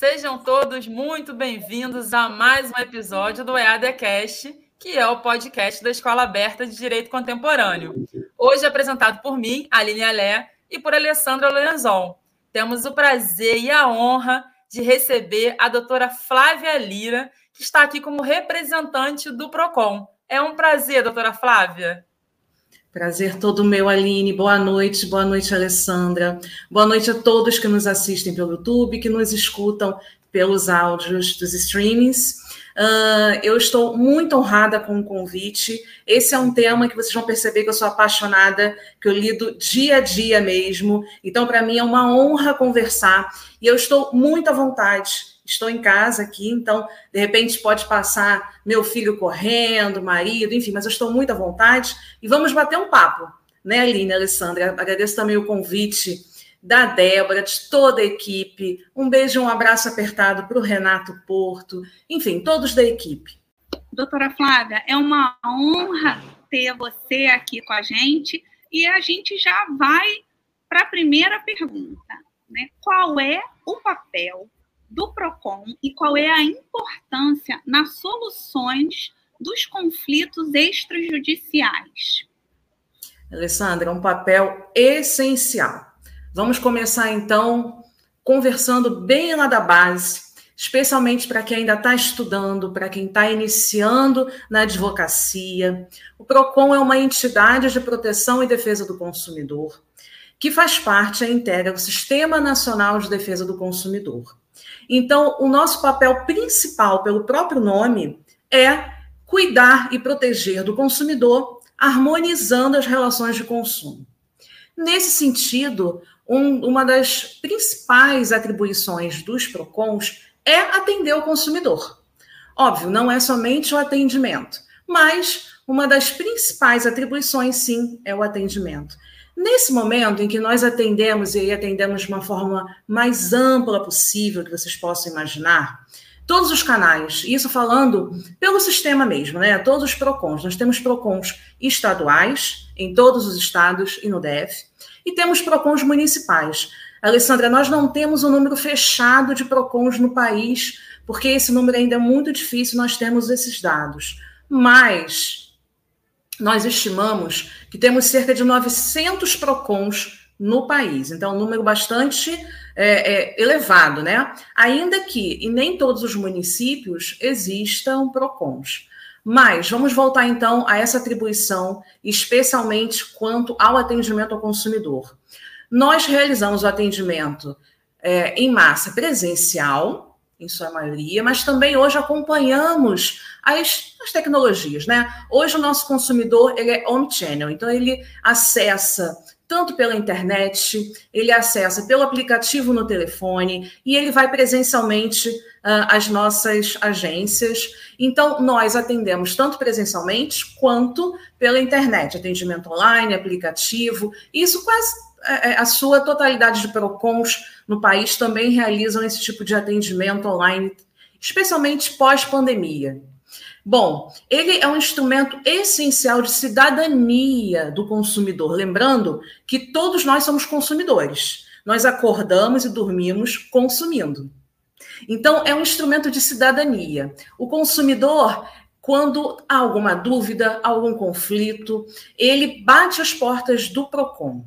Sejam todos muito bem-vindos a mais um episódio do EADcast, que é o podcast da Escola Aberta de Direito Contemporâneo. Hoje apresentado por mim, Aline Alé, e por Alessandra Lorenzon. Temos o prazer e a honra de receber a doutora Flávia Lira, que está aqui como representante do PROCON. É um prazer, doutora Flávia. Prazer todo meu, Aline. Boa noite, boa noite, Alessandra. Boa noite a todos que nos assistem pelo YouTube, que nos escutam pelos áudios dos streamings. Uh, eu estou muito honrada com o convite. Esse é um tema que vocês vão perceber que eu sou apaixonada, que eu lido dia a dia mesmo. Então, para mim é uma honra conversar e eu estou muito à vontade estou em casa aqui, então, de repente, pode passar meu filho correndo, marido, enfim, mas eu estou muito à vontade e vamos bater um papo, né, Aline, Alessandra? Agradeço também o convite da Débora, de toda a equipe. Um beijo, um abraço apertado para o Renato Porto, enfim, todos da equipe. Doutora Flávia, é uma honra ter você aqui com a gente e a gente já vai para a primeira pergunta. Né? Qual é o papel do PROCON e qual é a importância nas soluções dos conflitos extrajudiciais? Alessandra, é um papel essencial. Vamos começar então conversando bem lá da base, especialmente para quem ainda está estudando, para quem está iniciando na advocacia. O PROCON é uma entidade de proteção e defesa do consumidor que faz parte e integra o Sistema Nacional de Defesa do Consumidor. Então, o nosso papel principal, pelo próprio nome, é cuidar e proteger do consumidor, harmonizando as relações de consumo. Nesse sentido, um, uma das principais atribuições dos PROCONs é atender o consumidor. Óbvio, não é somente o atendimento, mas uma das principais atribuições, sim, é o atendimento. Nesse momento em que nós atendemos e atendemos de uma forma mais ampla possível que vocês possam imaginar, todos os canais, isso falando pelo sistema mesmo, né? Todos os PROCONs. Nós temos PROCONs estaduais, em todos os estados e no DF, e temos PROCONs municipais. Alessandra, nós não temos um número fechado de PROCONs no país, porque esse número ainda é muito difícil nós temos esses dados. Mas nós estimamos que temos cerca de 900 PROCONs no país. Então, um número bastante é, é, elevado, né? Ainda que em nem todos os municípios existam PROCONs. Mas vamos voltar então a essa atribuição, especialmente quanto ao atendimento ao consumidor. Nós realizamos o atendimento é, em massa presencial, em sua maioria, mas também hoje acompanhamos as, as tecnologias, né? Hoje o nosso consumidor ele é omnichannel, então ele acessa tanto pela internet, ele acessa pelo aplicativo no telefone e ele vai presencialmente uh, às nossas agências. Então, nós atendemos tanto presencialmente quanto pela internet, atendimento online, aplicativo, isso quase a sua totalidade de PROCONs no país também realizam esse tipo de atendimento online, especialmente pós-pandemia. Bom, ele é um instrumento essencial de cidadania do consumidor. Lembrando que todos nós somos consumidores. Nós acordamos e dormimos consumindo. Então, é um instrumento de cidadania. O consumidor, quando há alguma dúvida, algum conflito, ele bate as portas do PROCON.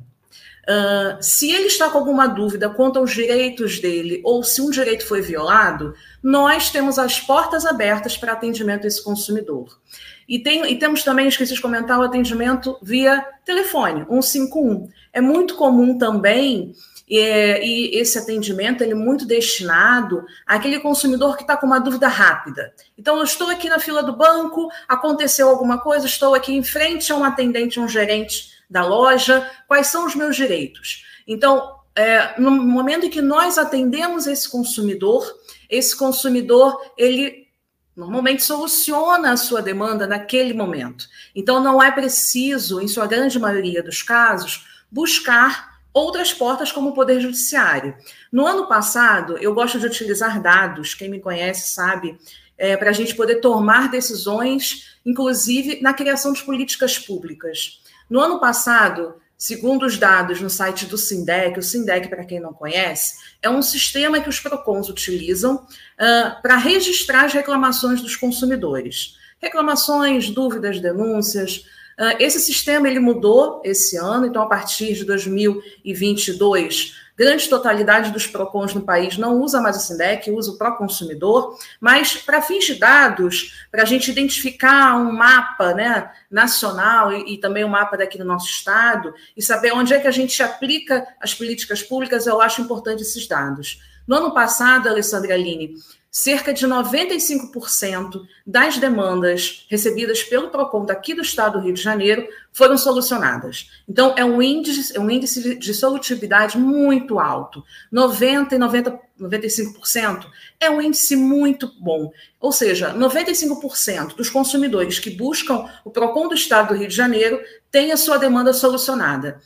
Uh, se ele está com alguma dúvida quanto aos direitos dele ou se um direito foi violado, nós temos as portas abertas para atendimento a esse consumidor. E, tem, e temos também, esqueci de comentar, o atendimento via telefone, 151. É muito comum também e, e, esse atendimento ele é muito destinado àquele consumidor que está com uma dúvida rápida. Então, eu estou aqui na fila do banco, aconteceu alguma coisa, estou aqui em frente a um atendente, um gerente da loja, quais são os meus direitos. Então, é, no momento em que nós atendemos esse consumidor, esse consumidor, ele normalmente soluciona a sua demanda naquele momento. Então, não é preciso, em sua grande maioria dos casos, buscar outras portas como o Poder Judiciário. No ano passado, eu gosto de utilizar dados, quem me conhece sabe, é, para a gente poder tomar decisões, inclusive na criação de políticas públicas. No ano passado, segundo os dados no site do Sindec, o Sindec, para quem não conhece, é um sistema que os PROCONs utilizam uh, para registrar as reclamações dos consumidores. Reclamações, dúvidas, denúncias. Uh, esse sistema ele mudou esse ano, então a partir de 2022 grande totalidade dos PROCONs no país não usa mais o SINDEC, usa o pró-consumidor, mas para fins de dados, para a gente identificar um mapa né, nacional e, e, também um mapa daqui do nosso estado, e saber onde é que a gente aplica as políticas públicas, eu acho importante esses dados. No ano passado, Alessandra Aline, cerca de 95% das demandas recebidas pelo PROCON daqui do estado do Rio de Janeiro foram solucionadas. Então, é um índice, é um índice de solutividade muito alto. 90% e 90, 95% é um índice muito bom. Ou seja, 95% dos consumidores que buscam o PROCON do estado do Rio de Janeiro têm a sua demanda solucionada.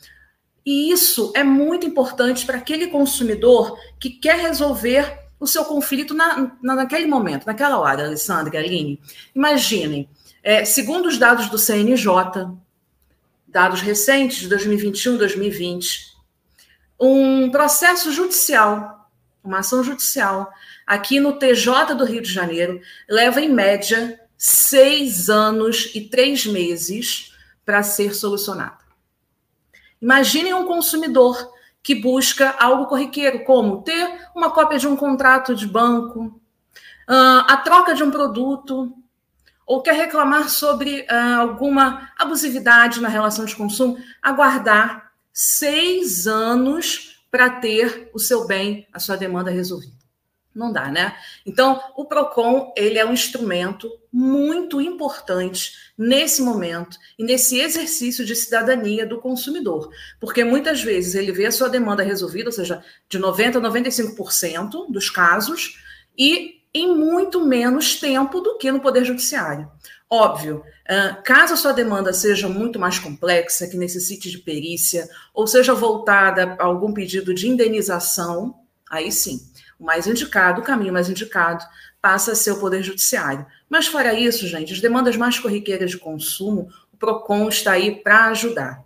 E isso é muito importante para aquele consumidor que quer resolver o seu conflito na, na, naquele momento, naquela hora, Alessandra Aline. Imaginem, é, segundo os dados do CNJ, dados recentes de 2021 2020, um processo judicial, uma ação judicial, aqui no TJ do Rio de Janeiro, leva em média seis anos e três meses para ser solucionada. Imaginem um consumidor que busca algo corriqueiro, como ter uma cópia de um contrato de banco, a troca de um produto, ou quer reclamar sobre alguma abusividade na relação de consumo, aguardar seis anos para ter o seu bem, a sua demanda resolvida. Não dá, né? Então, o PROCON ele é um instrumento muito importante nesse momento e nesse exercício de cidadania do consumidor, porque muitas vezes ele vê a sua demanda resolvida, ou seja, de 90% a 95% dos casos, e em muito menos tempo do que no Poder Judiciário. Óbvio, caso a sua demanda seja muito mais complexa, que necessite de perícia, ou seja voltada a algum pedido de indenização, aí sim o mais indicado, o caminho mais indicado passa a ser o Poder Judiciário. Mas, fora isso, gente, as demandas mais corriqueiras de consumo, o PROCON está aí para ajudar.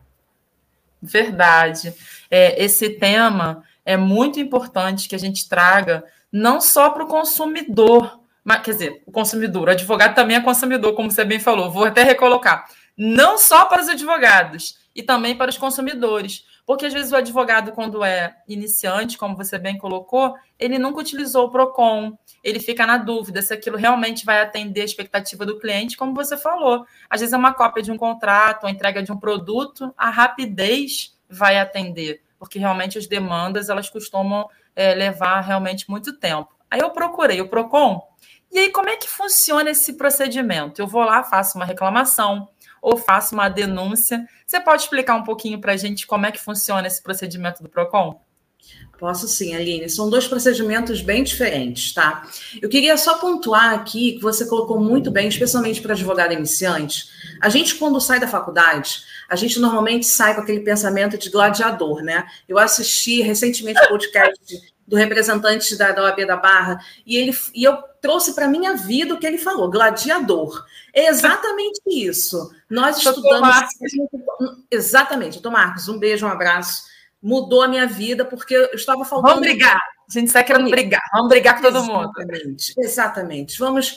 Verdade. É, esse tema é muito importante que a gente traga não só para o consumidor, mas, quer dizer, o consumidor, o advogado também é consumidor, como você bem falou, vou até recolocar. Não só para os advogados, e também para os consumidores. Porque às vezes o advogado, quando é iniciante, como você bem colocou, ele nunca utilizou o PROCON, ele fica na dúvida se aquilo realmente vai atender a expectativa do cliente, como você falou. Às vezes é uma cópia de um contrato, a entrega de um produto, a rapidez vai atender, porque realmente as demandas elas costumam é, levar realmente muito tempo. Aí eu procurei o PROCON, e aí como é que funciona esse procedimento? Eu vou lá, faço uma reclamação, ou faço uma denúncia. Você pode explicar um pouquinho para a gente como é que funciona esse procedimento do PROCON? Posso sim, Aline. São dois procedimentos bem diferentes, tá? Eu queria só pontuar aqui que você colocou muito bem, especialmente para advogado iniciante. A gente, quando sai da faculdade, a gente normalmente sai com aquele pensamento de gladiador, né? Eu assisti recentemente o podcast do representante da, da OAB da Barra, e, ele, e eu trouxe para a minha vida o que ele falou, gladiador. É exatamente isso. Nós estudamos. Exatamente, doutor Marcos, um beijo, um abraço. Mudou a minha vida, porque eu estava faltando. Vamos brigar. A gente está querendo brigar. Vamos brigar com todo mundo. Exatamente. Exatamente. Vamos,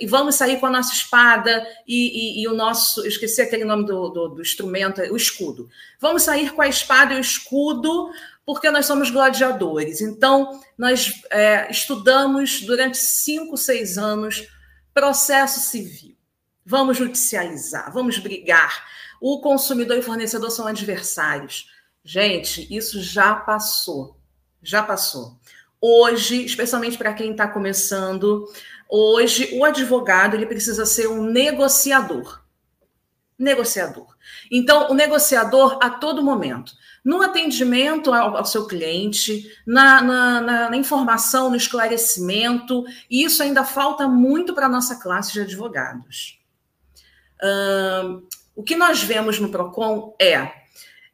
e vamos sair com a nossa espada e, e, e o nosso. Eu esqueci aquele nome do, do, do instrumento, o escudo. Vamos sair com a espada e o escudo porque nós somos gladiadores. Então, nós é, estudamos durante cinco, seis anos processo civil. Vamos judicializar, vamos brigar. O consumidor e o fornecedor são adversários. Gente, isso já passou. Já passou. Hoje, especialmente para quem está começando, hoje o advogado ele precisa ser um negociador. Negociador. Então, o negociador a todo momento no atendimento ao, ao seu cliente, na, na, na, na, informação, no esclarecimento, e isso ainda falta muito para a nossa classe de advogados. Uh, o que nós vemos no PROCON é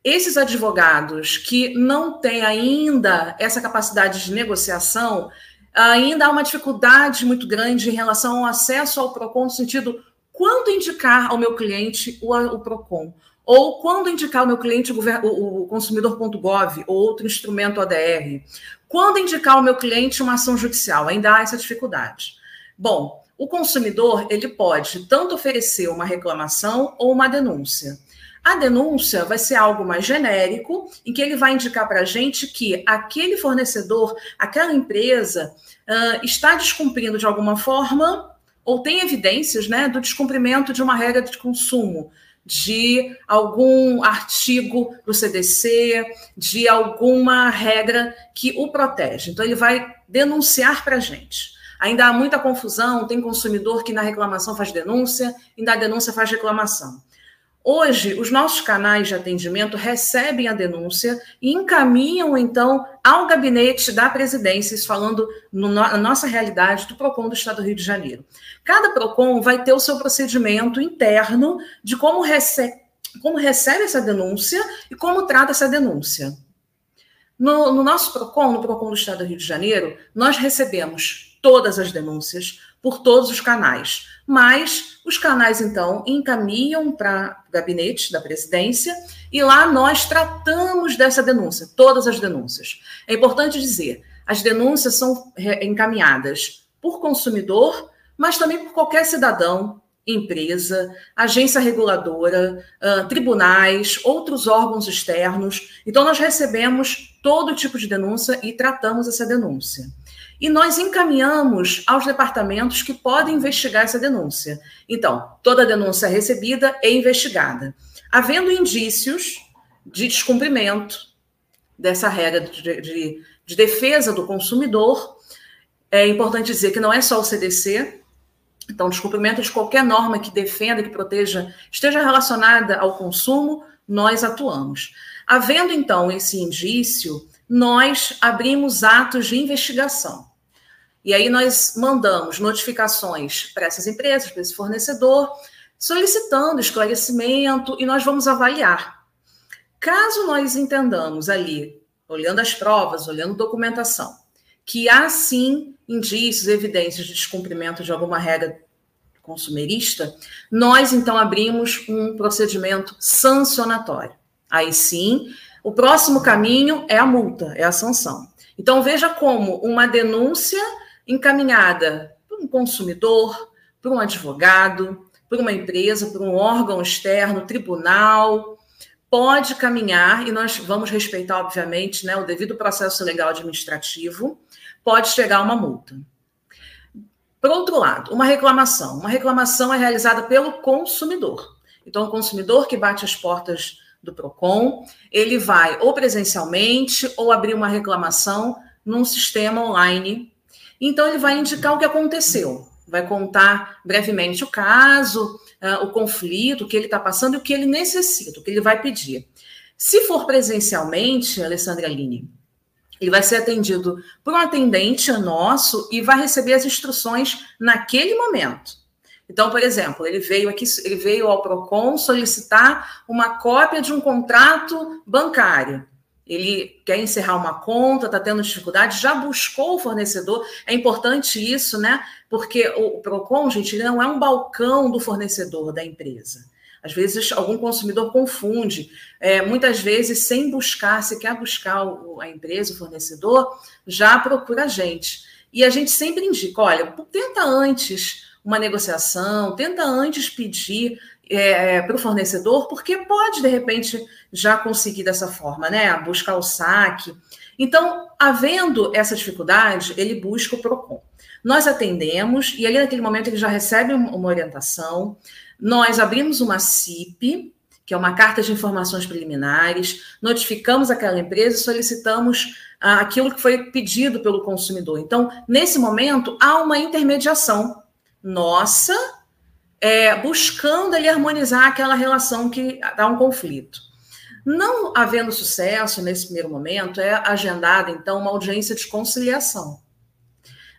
esses advogados que não têm ainda essa capacidade de negociação, ainda há uma dificuldade muito grande em relação ao acesso ao PROCON, no sentido quando indicar ao meu cliente o, o PROCON Ou quando indicar o meu cliente o, consumidor.gov ou outro instrumento ODR? Quando indicar o meu cliente uma ação judicial? Ainda há essa dificuldade. Bom, o consumidor ele pode tanto oferecer uma reclamação ou uma denúncia. A denúncia vai ser algo mais genérico, em que ele vai indicar para a gente que aquele fornecedor, aquela empresa, uh, está descumprindo de alguma forma ou tem evidências né, do descumprimento de uma regra de consumo, de algum artigo do CDC, de alguma regra que o protege. Então, ele vai denunciar para a gente. Ainda há muita confusão, tem consumidor que na reclamação faz denúncia e na denúncia faz reclamação. Hoje, os nossos canais de atendimento recebem a denúncia e encaminham, então, ao gabinete da presidência, falando no, na nossa realidade do PROCON do Estado do Rio de Janeiro. Cada PROCON vai ter o seu procedimento interno de como, rece como recebe essa denúncia e como trata essa denúncia. No, no nosso PROCON, no PROCON do Estado do Rio de Janeiro, nós recebemos todas as denúncias por todos os canais mas os canais, então, encaminham para o gabinete da presidência e lá nós tratamos dessa denúncia, todas as denúncias. É importante dizer, as denúncias são encaminhadas por consumidor, mas também por qualquer cidadão, empresa, agência reguladora, tribunais, outros órgãos externos. Então, nós recebemos todo tipo de denúncia e tratamos essa denúncia e nós encaminhamos aos departamentos que podem investigar essa denúncia. Então, toda denúncia é recebida e investigada. Havendo indícios de descumprimento dessa regra de, de, de defesa do consumidor, é importante dizer que não é só o CDC, então, descumprimento de qualquer norma que defenda, que proteja, esteja relacionada ao consumo, nós atuamos. Havendo, então, esse indício, nós abrimos atos de investigação. E aí nós mandamos notificações para essas empresas, para esse fornecedor, solicitando esclarecimento e nós vamos avaliar. Caso nós entendamos ali, olhando as provas, olhando documentação, que há sim indícios, evidências de descumprimento de alguma regra consumerista, nós então abrimos um procedimento sancionatório. Aí sim, o próximo caminho é a multa, é a sanção. Então veja como uma denúncia encaminhada por um consumidor, por um advogado, por uma empresa, por um órgão externo, tribunal, pode caminhar, e nós vamos respeitar, obviamente, né, o devido processo legal administrativo, pode chegar uma multa. Por outro lado, uma reclamação. Uma reclamação é realizada pelo consumidor. Então, o consumidor que bate as portas do PROCON, ele vai ou presencialmente ou abrir uma reclamação num sistema online então, ele vai indicar o que aconteceu, vai contar brevemente o caso, uh, o conflito, o que ele está passando e o que ele necessita, o que ele vai pedir. Se for presencialmente, Alessandra Aline, ele vai ser atendido por um atendente nosso e vai receber as instruções naquele momento. Então, por exemplo, ele veio aqui, ele veio ao Procon solicitar uma cópia de um contrato bancário ele quer encerrar uma conta, está tendo dificuldade, já buscou o fornecedor. É importante isso, né? Porque o PROCON, gente, ele não é um balcão do fornecedor da empresa. Às vezes, algum consumidor confunde. É, muitas vezes, sem buscar, se quer buscar o, a empresa, o fornecedor, já procura a gente. E a gente sempre indica: olha, tenta antes uma negociação, tenta antes pedir é, é para o fornecedor, porque pode, de repente, já conseguir dessa forma, né? Buscar o saque. Então, havendo essa dificuldade, ele busca o PROCON. Nós atendemos, e ali naquele momento ele já recebe uma orientação. Nós abrimos uma CIP, que é uma carta de informações preliminares, notificamos aquela empresa e solicitamos ah, aquilo que foi pedido pelo consumidor. Então, nesse momento, há uma intermediação nossa é, buscando ali harmonizar aquela relação que dá um conflito. Não havendo sucesso nesse primeiro momento, é agendada então uma audiência de conciliação.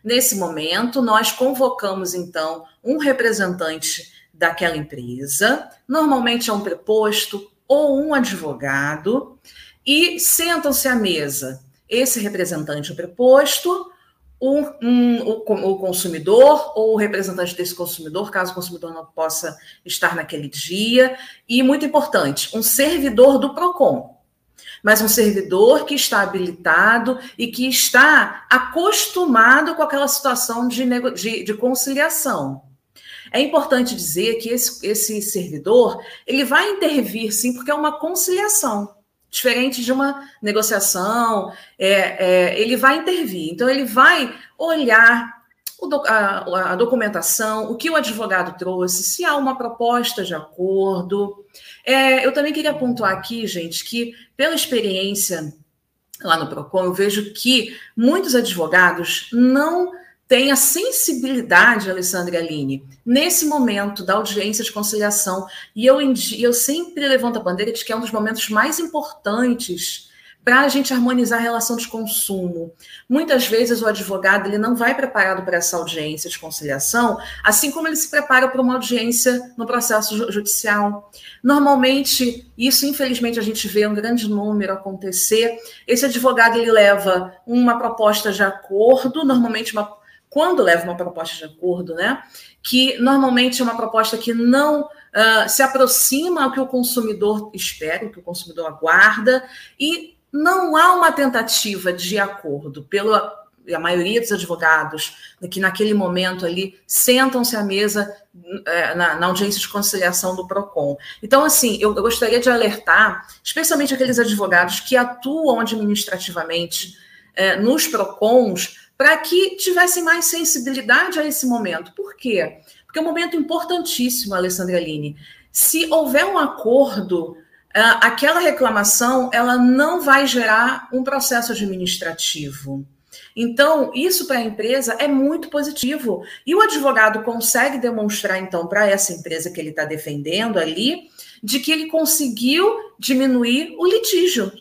Nesse momento, nós convocamos então um representante daquela empresa, normalmente é um preposto ou um advogado, e sentam-se à mesa esse representante preposto, o, um, o, o, consumidor ou o representante desse consumidor, caso o consumidor não possa estar naquele dia. E, muito importante, um servidor do PROCON. Mas um servidor que está habilitado e que está acostumado com aquela situação de, de, de conciliação. É importante dizer que esse, esse servidor ele vai intervir sim, porque é uma conciliação diferente de uma negociação, é, é, ele vai intervir. Então, ele vai olhar a, a, documentação, o que o advogado trouxe, se há uma proposta de acordo. É, eu também queria pontuar aqui, gente, que pela experiência lá no PROCON, eu vejo que muitos advogados não tem a sensibilidade, Alessandra Aline, nesse momento da audiência de conciliação. E eu, eu sempre levanto a bandeira de que é um dos momentos mais importantes para a gente harmonizar a relação de consumo. Muitas vezes o advogado ele não vai preparado para essa audiência de conciliação, assim como ele se prepara para uma audiência no processo judicial. Normalmente, isso infelizmente a gente vê um grande número acontecer. Esse advogado ele leva uma proposta de acordo, normalmente uma quando leva uma proposta de acordo, né, que normalmente é uma proposta que não uh, se aproxima ao que o consumidor espera, o que o consumidor aguarda, e não há uma tentativa de acordo pela a maioria dos advogados que naquele momento ali sentam-se à mesa é, na, na, audiência de conciliação do PROCON. Então, assim, eu, eu gostaria de alertar, especialmente aqueles advogados que atuam administrativamente é, nos PROCONs, para que tivesse mais sensibilidade a esse momento. Por quê? Porque é um momento importantíssimo, Alessandra Aline. Se houver um acordo, ah, aquela reclamação ela não vai gerar um processo administrativo. Então, isso para a empresa é muito positivo. E o advogado consegue demonstrar, então, para essa empresa que ele está defendendo ali, de que ele conseguiu diminuir o litígio.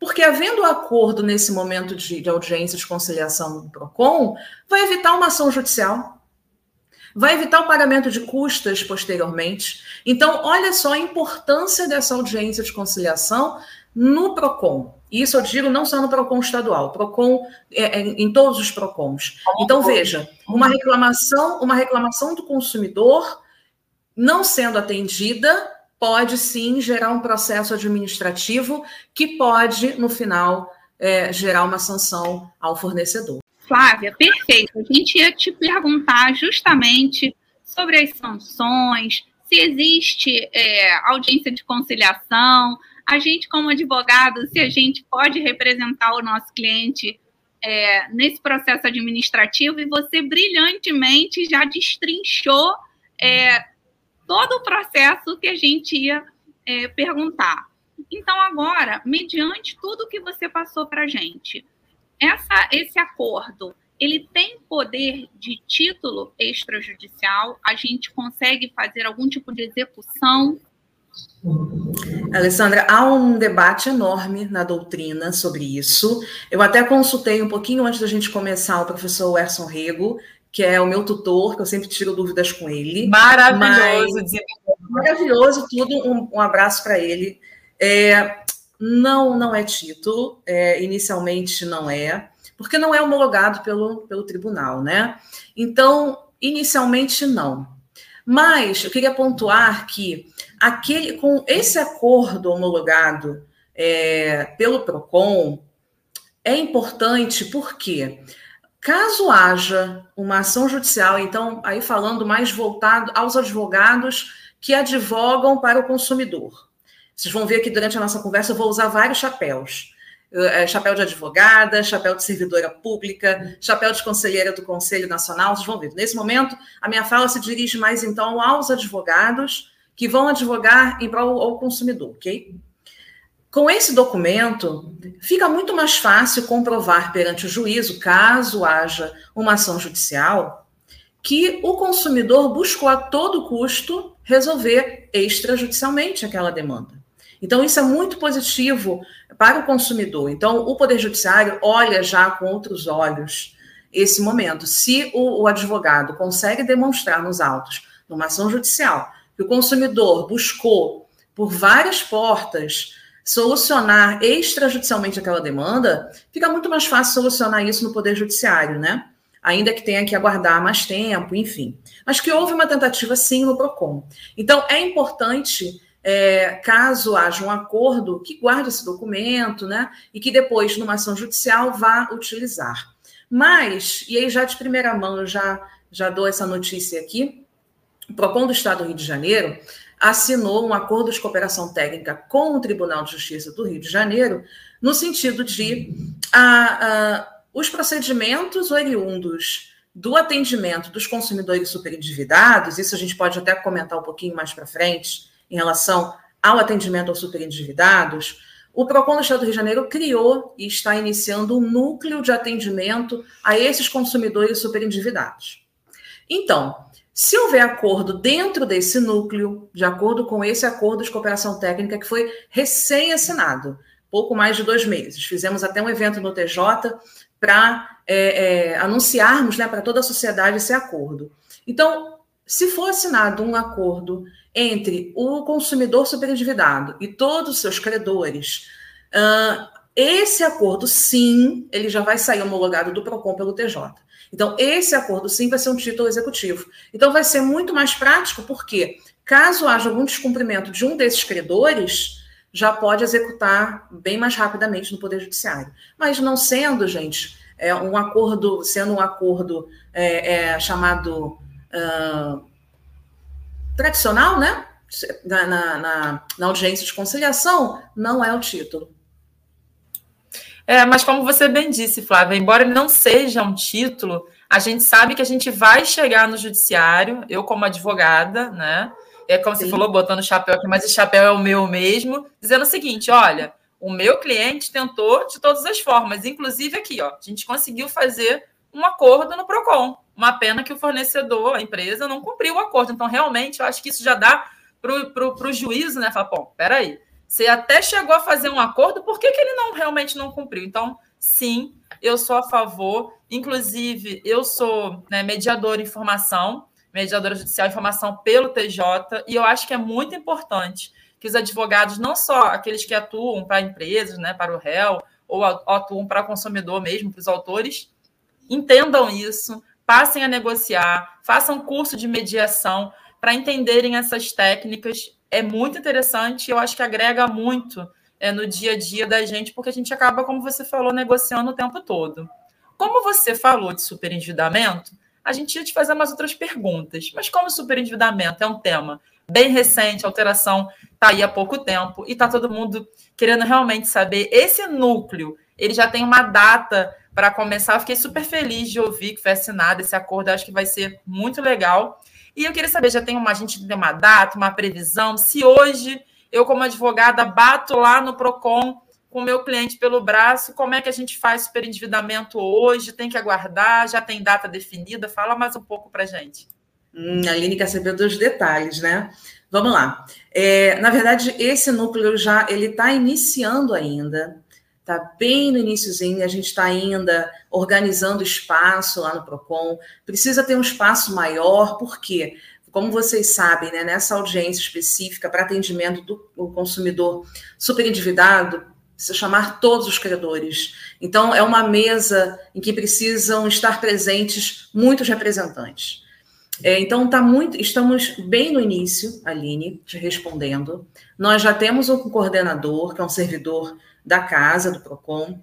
Porque, havendo acordo nesse momento de, de audiência de conciliação do PROCON, vai evitar uma ação judicial, vai evitar o pagamento de custas posteriormente. Então, olha só a importância dessa audiência de conciliação no PROCON. Isso eu digo não só no PROCON estadual, PROCON é, é, em todos os PROCONs. Então, veja, uma reclamação, uma reclamação do consumidor não sendo atendida pode sim gerar um processo administrativo que pode, no final, é, gerar uma sanção ao fornecedor. Flávia, perfeito. A gente ia te perguntar justamente sobre as sanções, se existe é, audiência de conciliação, a gente, como advogado, se a gente pode representar o nosso cliente é, nesse processo administrativo, e você brilhantemente já destrinchou é, todo o processo que a gente ia é, perguntar. Então, agora, mediante tudo que você passou para a gente, essa, esse acordo, ele tem poder de título extrajudicial? A gente consegue fazer algum tipo de execução? Alessandra, há um debate enorme na doutrina sobre isso. Eu até consultei um pouquinho antes da gente começar o professor Erson Rego, que é o meu tutor, que eu sempre tiro dúvidas com ele. Maravilhoso. Mas, maravilhoso tudo, um, um abraço para ele. É, não, não é título, é, inicialmente não é, porque não é homologado pelo, pelo tribunal, né? Então, inicialmente não. Mas eu queria pontuar que aquele com esse acordo homologado é, pelo PROCON é importante porque Caso haja uma ação judicial, então, aí falando mais voltado aos advogados que advogam para o consumidor. Vocês vão ver que durante a nossa conversa eu vou usar vários chapéus. É, chapéu de advogada, chapéu de servidora pública, chapéu de conselheira do Conselho Nacional. Vocês vão ver. Nesse momento, a minha fala se dirige mais, então, aos advogados que vão advogar em prol ao consumidor, ok? Com esse documento, fica muito mais fácil comprovar perante o juízo, caso haja uma ação judicial, que o consumidor buscou a todo custo resolver extrajudicialmente aquela demanda. Então, isso é muito positivo para o consumidor. Então, o Poder Judiciário olha já com outros olhos esse momento. Se o, o advogado consegue demonstrar nos autos, numa ação judicial, que o consumidor buscou por várias portas solucionar extrajudicialmente aquela demanda, fica muito mais fácil solucionar isso no Poder Judiciário, né? ainda que tenha que aguardar mais tempo, enfim. Mas que houve uma tentativa sim no PROCON. Então, é importante, é, caso haja um acordo, que guarde esse documento, né? E que depois, numa ação judicial, vá utilizar. Mas, e aí já de primeira mão, eu já, já dou essa notícia aqui, o PROCON do Estado do Rio de Janeiro assinou um acordo de cooperação técnica com o Tribunal de Justiça do Rio de Janeiro, no sentido de a, a, os procedimentos oriundos do atendimento dos consumidores superendividados, isso a gente pode até comentar um pouquinho mais para frente, em relação ao atendimento aos superendividados, o PROCON do Estado do Rio de Janeiro criou e está iniciando um núcleo de atendimento a esses consumidores superendividados. Então, se houver acordo dentro desse núcleo, de acordo com esse acordo de cooperação técnica que foi recém-assinado, pouco mais de dois meses, fizemos até um evento no TJ para é, é, anunciarmos né, para toda a sociedade esse acordo. Então, se for assinado um acordo entre o consumidor superendividado e todos os seus credores, uh, esse acordo, sim, ele já vai sair homologado do PROCON pelo TJ. Então, esse acordo sim vai ser um título executivo. Então, vai ser muito mais prático, porque caso haja algum descumprimento de um desses credores, já pode executar bem mais rapidamente no Poder Judiciário. Mas não sendo, gente, é um acordo, sendo um acordo é, é, chamado uh, tradicional, né? Na, na, na, audiência de conciliação, não é o título. É, mas como você bem disse, Flávia, embora ele não seja um título, a gente sabe que a gente vai chegar no judiciário, eu como advogada, né? É como Sim. você falou, botando o chapéu aqui, mas esse chapéu é o meu mesmo, dizendo o seguinte: olha, o meu cliente tentou de todas as formas, inclusive aqui, ó, a gente conseguiu fazer um acordo no PROCON. Uma pena que o fornecedor, a empresa, não cumpriu o acordo. Então, realmente, eu acho que isso já dá para o juízo, né? Falar, bom, peraí, você até chegou a fazer um acordo, por que, que ele não realmente não cumpriu? Então, sim, eu sou a favor. Inclusive, eu sou né, mediadora em formação, mediadora judicial em formação pelo TJ, e eu acho que é muito importante que os advogados, não só aqueles que atuam para empresas, né, para o réu, ou atuam para o consumidor mesmo, para os autores, entendam isso, passem a negociar, façam curso de mediação para entenderem essas técnicas é muito interessante e eu acho que agrega muito é, no dia a dia da gente, porque a gente acaba, como você falou, negociando o tempo todo. Como você falou de superendividamento, a gente ia te fazer umas outras perguntas. Mas como superendividamento é um tema bem recente, a alteração está aí há pouco tempo, e está todo mundo querendo realmente saber, esse núcleo, ele já tem uma data para começar. Eu fiquei super feliz de ouvir que foi assinado esse acordo, acho que vai ser muito legal. E eu queria saber, já tem uma, a gente tem uma data, uma previsão, se hoje eu, como advogada, bato lá no PROCON com o meu cliente pelo braço, como é que a gente faz superendividamento hoje? Tem que aguardar? Já tem data definida? Fala mais um pouco para gente. Hum, a Aline quer saber dos detalhes, né? Vamos lá. É, na verdade, esse núcleo já ele está iniciando ainda está bem no iníciozinho, a gente está ainda organizando espaço lá no PROCON, precisa ter um espaço maior, porque, como vocês sabem, né, nessa audiência específica para atendimento do, do consumidor superendividado, precisa chamar todos os credores. Então, é uma mesa em que precisam estar presentes muitos representantes. É, então, tá muito, estamos bem no início, Aline, te respondendo. Nós já temos um coordenador, que é um servidor da casa, do PROCON,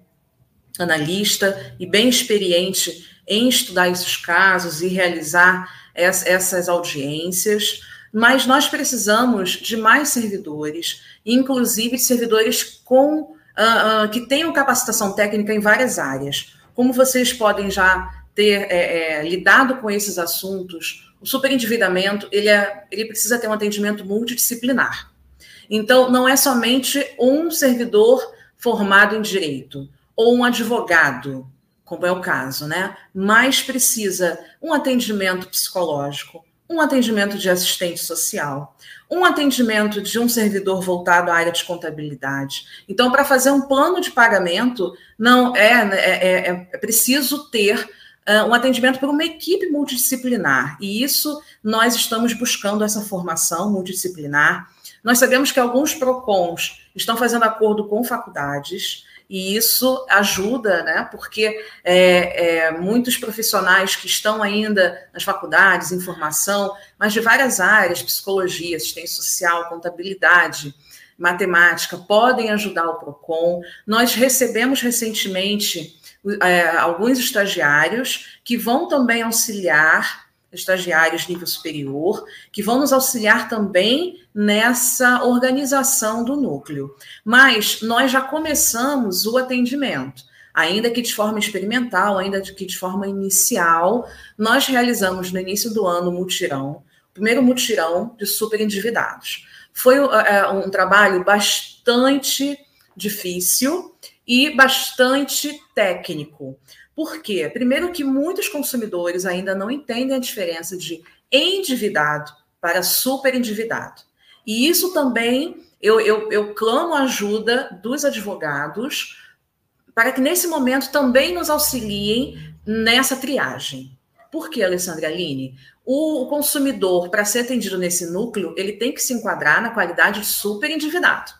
analista e bem experiente em estudar esses casos e realizar essas audiências, mas nós precisamos de mais servidores, inclusive servidores com uh, uh, que tenham capacitação técnica em várias áreas. Como vocês podem já ter é, é, lidado com esses assuntos, o superendividamento ele, é, ele precisa ter um atendimento multidisciplinar. Então, não é somente um servidor formado em direito ou um advogado, como é o caso, né? Mas precisa um atendimento psicológico, um atendimento de assistente social, um atendimento de um servidor voltado à área de contabilidade. Então, para fazer um plano de pagamento, não é, é, é, é preciso ter um atendimento por uma equipe multidisciplinar. E isso nós estamos buscando essa formação multidisciplinar nós sabemos que alguns PROCONs estão fazendo acordo com faculdades e isso ajuda, né? Porque é, é, muitos profissionais que estão ainda nas faculdades, em formação, mas de várias áreas, psicologia, assistência social, contabilidade, matemática, podem ajudar o PROCON. Nós recebemos recentemente é, alguns estagiários que vão também auxiliar estagiários nível superior, que vão nos auxiliar também nessa organização do núcleo. Mas nós já começamos o atendimento, ainda que de forma experimental, ainda que de forma inicial, nós realizamos no início do ano o mutirão, o primeiro mutirão de super endividados. Foi é, um trabalho bastante difícil e bastante técnico. Por quê? Primeiro que muitos consumidores ainda não entendem a diferença de endividado para super endividado. E isso também eu, eu, eu clamo a ajuda dos advogados para que nesse momento também nos auxiliem nessa triagem. Por que, Alessandra Aline? O consumidor, para ser atendido nesse núcleo, ele tem que se enquadrar na qualidade de super endividado.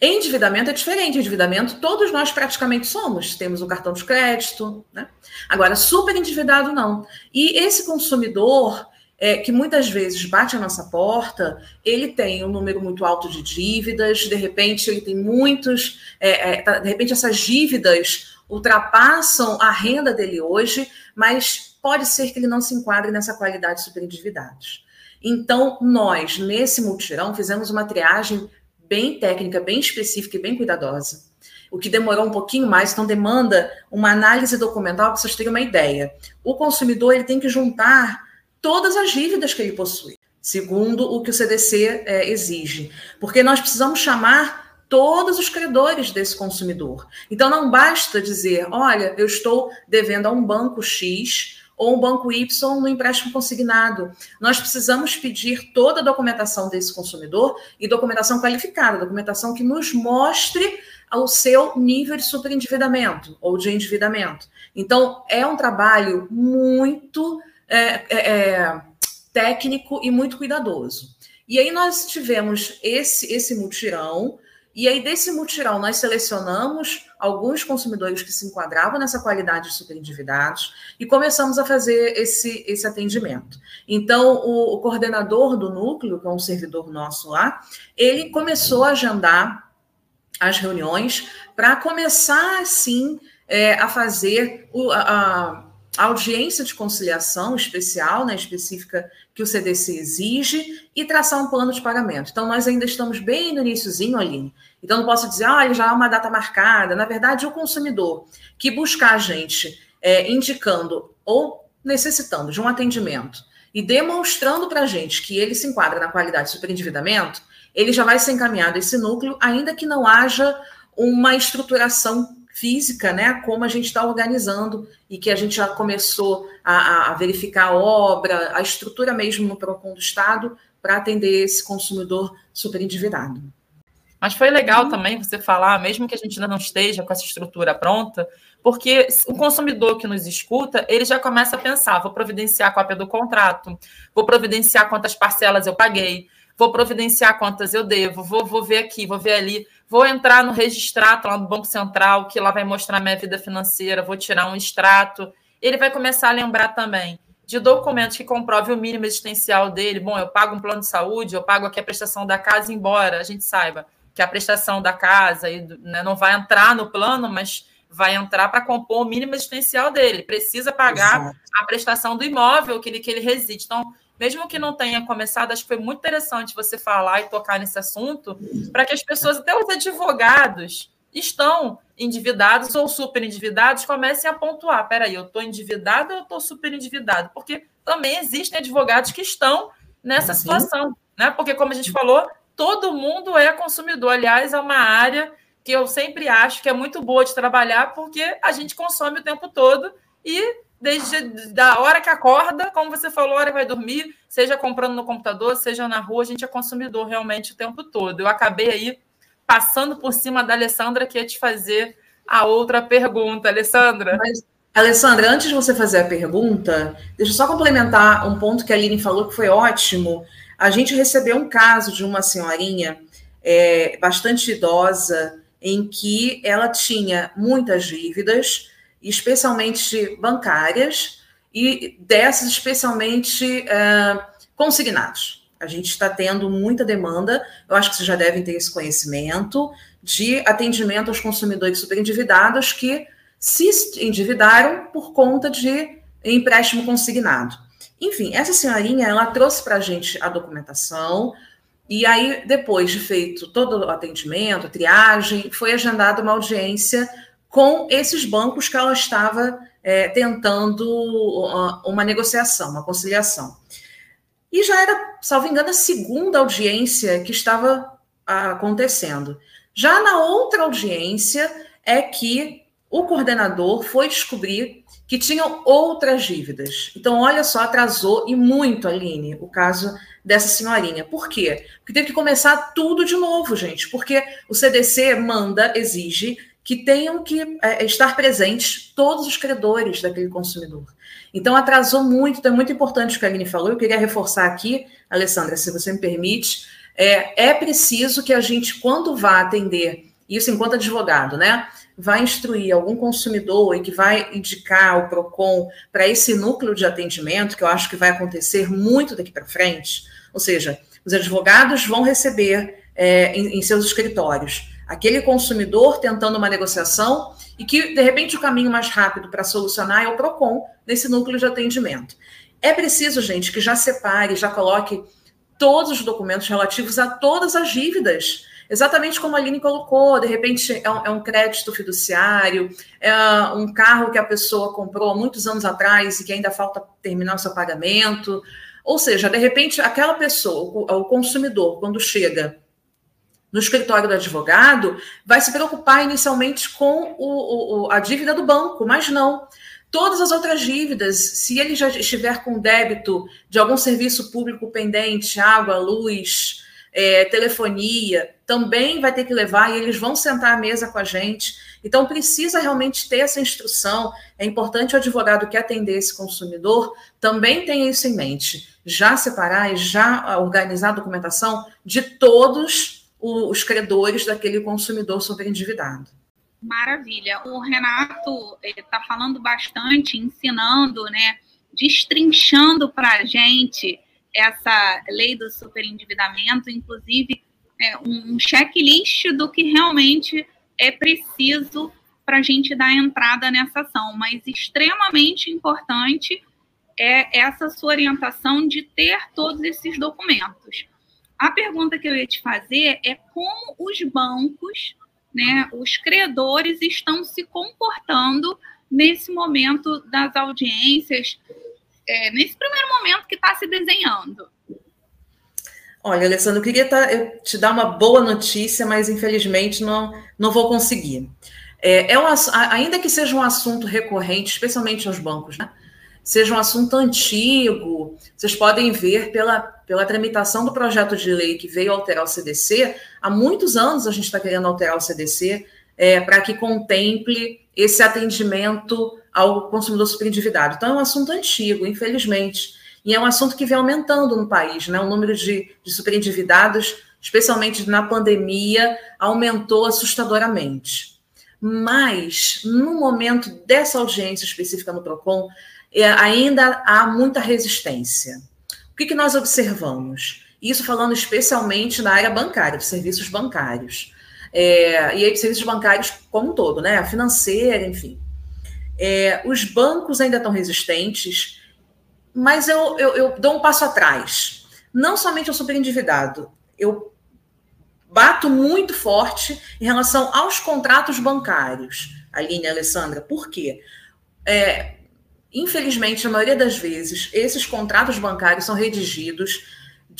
Endividamento é diferente. Endividamento, todos nós praticamente somos. Temos o cartão de crédito, né? Agora, super endividado, não. E esse consumidor, é, que muitas vezes bate a nossa porta, ele tem um número muito alto de dívidas, de repente ele tem muitos, é, é, tá, de repente essas dívidas ultrapassam a renda dele hoje, mas pode ser que ele não se enquadre nessa qualidade de super endividados. Então, nós, nesse multirão, fizemos uma triagem bem técnica, bem específica e bem cuidadosa. O que demorou um pouquinho mais, então demanda uma análise documental para vocês terem uma ideia. O consumidor ele tem que juntar todas as dívidas que ele possui, segundo o que o CDC é, exige, porque nós precisamos chamar todos os credores desse consumidor. Então não basta dizer, olha, eu estou devendo a um banco X ou um banco Y no empréstimo consignado. Nós precisamos pedir toda a documentação desse consumidor e documentação qualificada, documentação que nos mostre o seu nível de superendividamento ou de endividamento. Então, é um trabalho muito é, é, é técnico e muito cuidadoso. E aí nós tivemos esse, esse mutirão e aí, desse mutirão, nós selecionamos alguns consumidores que se enquadravam nessa qualidade de superendividados e começamos a fazer esse, esse atendimento. Então, o, o coordenador do núcleo, que é um servidor nosso lá, ele começou a agendar as reuniões para começar, assim, é, a fazer o, a audiência de conciliação especial, né, específica que o CDC exige, e traçar um plano de pagamento. Então, nós ainda estamos bem no iníciozinho, Aline. Então, não posso dizer, ah, já há uma data marcada. Na verdade, o consumidor que buscar a gente é, indicando ou necessitando de um atendimento e demonstrando para a gente que ele se enquadra na qualidade de superendividamento, ele já vai ser encaminhado a esse núcleo, ainda que não haja uma estruturação física, né? Como a gente está organizando e que a gente já começou a, a, verificar a obra, a estrutura mesmo no PROCON do Estado para atender esse consumidor super endividado. Mas foi legal também você falar, mesmo que a gente ainda não esteja com essa estrutura pronta, porque o consumidor que nos escuta, ele já começa a pensar: vou providenciar a cópia do contrato, vou providenciar quantas parcelas eu paguei, vou providenciar quantas eu devo, vou, vou ver aqui, vou ver ali, vou entrar no registrato lá no Banco Central, que lá vai mostrar minha vida financeira, vou tirar um extrato. Ele vai começar a lembrar também de documentos que comprove o mínimo existencial dele. Bom, eu pago um plano de saúde, eu pago aqui a prestação da casa, embora a gente saiba que a prestação da casa né, não vai entrar no plano, mas vai entrar para compor o mínimo existencial dele. Precisa pagar Exato. a prestação do imóvel que ele, que ele reside. Então, mesmo que não tenha começado, acho que foi muito interessante você falar e tocar nesse assunto, para que as pessoas, até os advogados, estão endividados ou super endividados, comecem a pontuar. Peraí, eu estou endividado ou eu estou super endividado? Porque também existem advogados que estão nessa situação, né? Porque, como a gente falou, todo mundo é consumidor. Aliás, é uma área que eu sempre acho que é muito boa de trabalhar, porque a gente consome o tempo todo e desde da hora que acorda, como você falou, a hora que vai dormir, seja comprando no computador, seja na rua, a gente é consumidor realmente o tempo todo. Eu acabei aí passando por cima da Alessandra, que ia te fazer a outra pergunta, Alessandra. Mas, Alessandra, antes de você fazer a pergunta, deixa eu só complementar um ponto que a Aline falou que foi ótimo. A gente recebeu um caso de uma senhorinha é, bastante idosa em que ela tinha muitas dívidas, especialmente bancárias, e dessas especialmente é, consignados. A gente está tendo muita demanda, eu acho que vocês já devem ter esse conhecimento, de atendimento aos consumidores superendividados que se endividaram por conta de empréstimo consignado. Enfim, essa senhorinha, ela trouxe para a gente a documentação, e aí, depois de feito todo o atendimento, triagem, foi agendada uma audiência com esses bancos que ela estava é, tentando uma negociação, uma conciliação. E já era, salvo engano, a segunda audiência que estava acontecendo. Já na outra audiência é que o coordenador foi descobrir que tinham outras dívidas. Então, olha só, atrasou e muito, Aline, o caso dessa senhorinha. Por quê? Porque teve que começar tudo de novo, gente, porque o CDC manda, exige que tenham que é, estar presentes todos os credores daquele consumidor. Então, atrasou muito, então é muito importante o que a Aline falou. Eu queria reforçar aqui, Alessandra, se você me permite, é, é preciso que a gente, quando vá atender, isso enquanto advogado, né? Vai instruir algum consumidor e que vai indicar o PROCON para esse núcleo de atendimento, que eu acho que vai acontecer muito daqui para frente. Ou seja, os advogados vão receber é, em, em seus escritórios aquele consumidor tentando uma negociação e que, de repente, o caminho mais rápido para solucionar é o PROCON nesse núcleo de atendimento. É preciso, gente, que já separe, já coloque todos os documentos relativos a todas as dívidas. Exatamente como a Aline colocou, de repente é um, é crédito fiduciário, é um carro que a pessoa comprou há muitos anos atrás e que ainda falta terminar o seu pagamento. Ou seja, de repente, aquela pessoa, o consumidor, quando chega no escritório do advogado, vai se preocupar inicialmente com o, o, a dívida do banco, mas não. Todas as outras dívidas, se ele já estiver com débito de algum serviço público pendente, água, luz, é, telefonia, também vai ter que levar e eles vão sentar à mesa com a gente. Então, precisa realmente ter essa instrução. É importante o advogado que atender esse consumidor também tenha isso em mente. Já separar e já organizar a documentação de todos os credores daquele consumidor sobreendividado. Maravilha. O Renato está eh, falando bastante, ensinando, né, destrinchando para a gente essa lei do superendividamento, inclusive é, um checklist do que realmente é preciso para a gente dar entrada nessa ação. Mas extremamente importante é essa sua orientação de ter todos esses documentos. A pergunta que eu ia te fazer é como os bancos né, os credores estão se comportando nesse momento das audiências, é, nesse primeiro momento que está se desenhando. Olha, Alessandro, eu queria tá, te dar uma boa notícia, mas infelizmente não, não vou conseguir. É, é um, ainda que seja um assunto recorrente, especialmente aos bancos, né? seja um assunto antigo. Vocês podem ver pela, pela tramitação do projeto de lei que veio alterar o CDC. Há muitos anos a gente está querendo alterar o CDC é, para que contemple esse atendimento ao consumidor superendividado. Então, é um assunto antigo, infelizmente. E é um assunto que vem aumentando no país, né? O número de, de superendividados, especialmente na pandemia, aumentou assustadoramente. Mas, no momento dessa audiência específica no PROCON, é, ainda há muita resistência. O que, que nós observamos? Isso falando especialmente na área bancária, dos serviços bancários. É, e aí, serviços bancários como um todo, né? A financeira, enfim. É, os bancos ainda estão resistentes, mas eu, eu, eu dou um passo atrás. Não somente ao superendividado, eu bato muito forte em relação aos contratos bancários, Aline Alessandra. Por quê? É, Infelizmente, a maioria das vezes, esses contratos bancários são redigidos